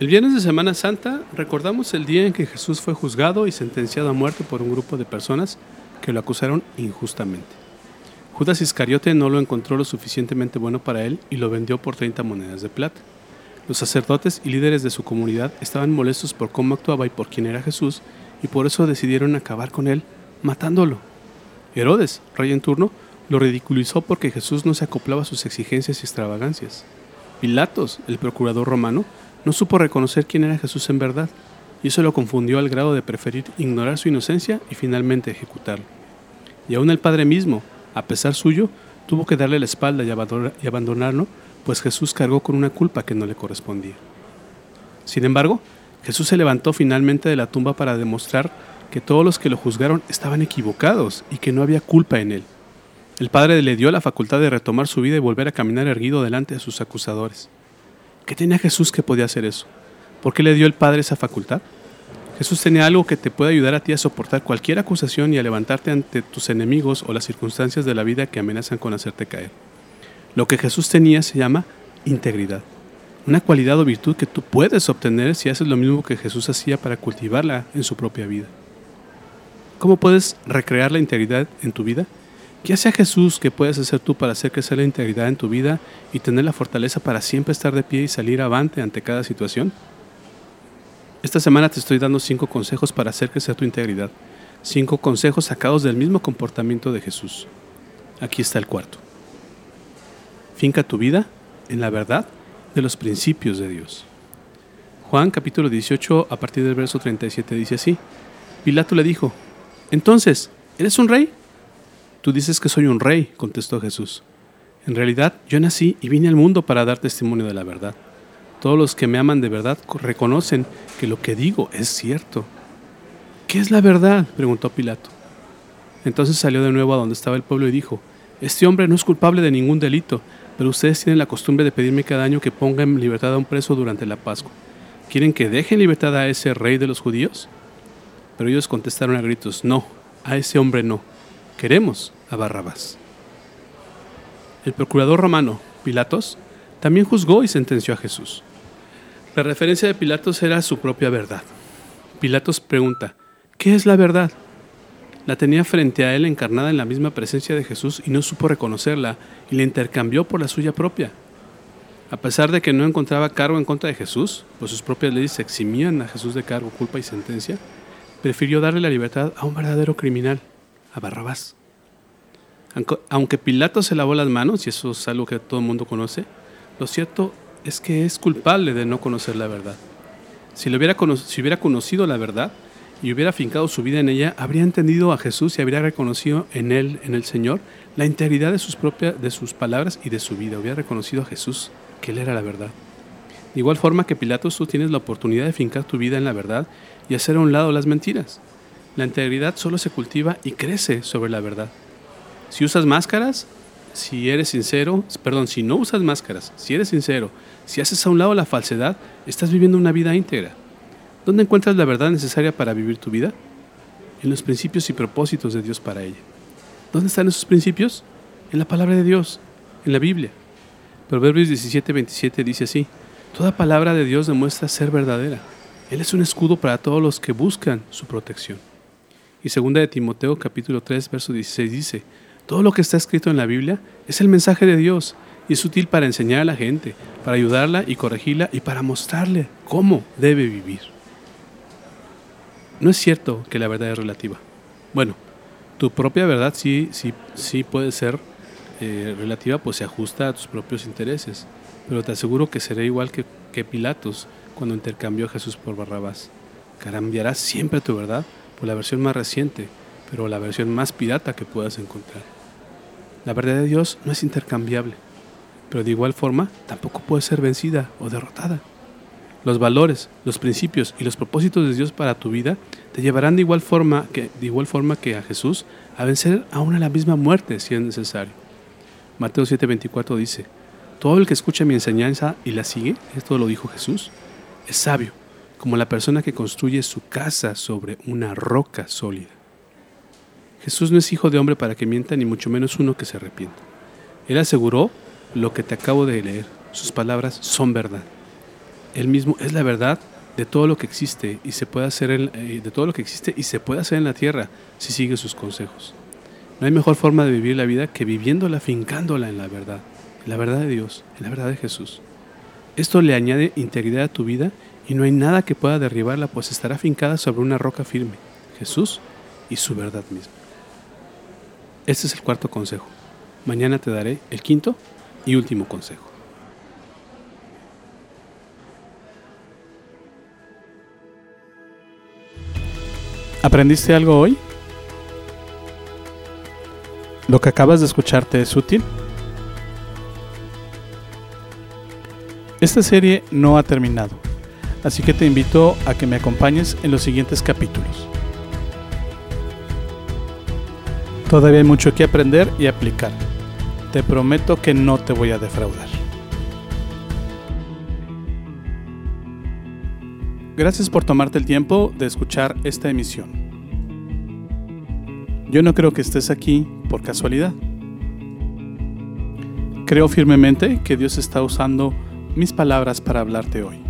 El viernes de Semana Santa recordamos el día en que Jesús fue juzgado y sentenciado a muerte por un grupo de personas que lo acusaron injustamente. Judas Iscariote no lo encontró lo suficientemente bueno para él y lo vendió por 30 monedas de plata. Los sacerdotes y líderes de su comunidad estaban molestos por cómo actuaba y por quién era Jesús y por eso decidieron acabar con él, matándolo. Herodes, rey en turno, lo ridiculizó porque Jesús no se acoplaba a sus exigencias y extravagancias. Pilatos, el procurador romano, no supo reconocer quién era Jesús en verdad, y eso lo confundió al grado de preferir ignorar su inocencia y finalmente ejecutarlo. Y aún el Padre mismo, a pesar suyo, tuvo que darle la espalda y abandonarlo, pues Jesús cargó con una culpa que no le correspondía. Sin embargo, Jesús se levantó finalmente de la tumba para demostrar que todos los que lo juzgaron estaban equivocados y que no había culpa en él. El Padre le dio la facultad de retomar su vida y volver a caminar erguido delante de sus acusadores. ¿Qué tenía Jesús que podía hacer eso? ¿Por qué le dio el Padre esa facultad? Jesús tenía algo que te puede ayudar a ti a soportar cualquier acusación y a levantarte ante tus enemigos o las circunstancias de la vida que amenazan con hacerte caer. Lo que Jesús tenía se llama integridad. Una cualidad o virtud que tú puedes obtener si haces lo mismo que Jesús hacía para cultivarla en su propia vida. ¿Cómo puedes recrear la integridad en tu vida? ¿Qué hace Jesús que puedes hacer tú para hacer crecer la integridad en tu vida y tener la fortaleza para siempre estar de pie y salir avante ante cada situación? Esta semana te estoy dando cinco consejos para hacer crecer tu integridad. Cinco consejos sacados del mismo comportamiento de Jesús. Aquí está el cuarto. Finca tu vida en la verdad de los principios de Dios. Juan capítulo 18 a partir del verso 37 dice así. Pilato le dijo, entonces, ¿eres un rey? Tú dices que soy un rey, contestó Jesús. En realidad, yo nací y vine al mundo para dar testimonio de la verdad. Todos los que me aman de verdad reconocen que lo que digo es cierto. ¿Qué es la verdad? preguntó Pilato. Entonces salió de nuevo a donde estaba el pueblo y dijo, Este hombre no es culpable de ningún delito, pero ustedes tienen la costumbre de pedirme cada año que ponga en libertad a un preso durante la Pascua. ¿Quieren que deje en libertad a ese rey de los judíos? Pero ellos contestaron a gritos, no, a ese hombre no queremos a Barrabás. El procurador romano, Pilatos, también juzgó y sentenció a Jesús. La referencia de Pilatos era su propia verdad. Pilatos pregunta, ¿qué es la verdad? La tenía frente a él encarnada en la misma presencia de Jesús y no supo reconocerla y la intercambió por la suya propia. A pesar de que no encontraba cargo en contra de Jesús, pues sus propias leyes eximían a Jesús de cargo, culpa y sentencia, prefirió darle la libertad a un verdadero criminal, a Barrabás. Aunque Pilato se lavó las manos, y eso es algo que todo el mundo conoce, lo cierto es que es culpable de no conocer la verdad. Si, hubiera, si hubiera conocido la verdad y hubiera fincado su vida en ella, habría entendido a Jesús y habría reconocido en él, en el Señor, la integridad de sus, propias, de sus palabras y de su vida. Hubiera reconocido a Jesús, que Él era la verdad. De igual forma que Pilatos, tú tienes la oportunidad de fincar tu vida en la verdad y hacer a un lado las mentiras. La integridad solo se cultiva y crece sobre la verdad. Si usas máscaras, si eres sincero, perdón, si no usas máscaras, si eres sincero, si haces a un lado la falsedad, estás viviendo una vida íntegra. ¿Dónde encuentras la verdad necesaria para vivir tu vida? En los principios y propósitos de Dios para ella. ¿Dónde están esos principios? En la palabra de Dios, en la Biblia. Proverbios 17, 27 dice así, Toda palabra de Dios demuestra ser verdadera. Él es un escudo para todos los que buscan su protección. Y segunda de Timoteo capítulo 3 verso 16 dice, todo lo que está escrito en la Biblia es el mensaje de Dios y es útil para enseñar a la gente, para ayudarla y corregirla y para mostrarle cómo debe vivir. No es cierto que la verdad es relativa. Bueno, tu propia verdad sí, sí, sí puede ser eh, relativa, pues se ajusta a tus propios intereses, pero te aseguro que será igual que, que Pilatos cuando intercambió a Jesús por Barrabás. Cambiarás siempre tu verdad por la versión más reciente, pero la versión más pirata que puedas encontrar. La verdad de Dios no es intercambiable, pero de igual forma tampoco puede ser vencida o derrotada. Los valores, los principios y los propósitos de Dios para tu vida te llevarán de igual forma que, de igual forma que a Jesús a vencer aún a la misma muerte si es necesario. Mateo 7:24 dice, todo el que escucha mi enseñanza y la sigue, esto lo dijo Jesús, es sabio, como la persona que construye su casa sobre una roca sólida. Jesús no es hijo de hombre para que mienta, ni mucho menos uno que se arrepienta. Él aseguró lo que te acabo de leer. Sus palabras son verdad. Él mismo es la verdad de todo lo que existe y se puede hacer en, eh, de todo lo que existe y se puede hacer en la tierra si sigue sus consejos. No hay mejor forma de vivir la vida que viviéndola, fincándola en la verdad, en la verdad de Dios, en la verdad de Jesús. Esto le añade integridad a tu vida y no hay nada que pueda derribarla, pues estará fincada sobre una roca firme, Jesús y su verdad misma. Este es el cuarto consejo. Mañana te daré el quinto y último consejo. ¿Aprendiste algo hoy? ¿Lo que acabas de escucharte es útil? Esta serie no ha terminado, así que te invito a que me acompañes en los siguientes capítulos. Todavía hay mucho que aprender y aplicar. Te prometo que no te voy a defraudar. Gracias por tomarte el tiempo de escuchar esta emisión. Yo no creo que estés aquí por casualidad. Creo firmemente que Dios está usando mis palabras para hablarte hoy.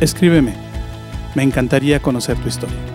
Escríbeme. Me encantaría conocer tu historia.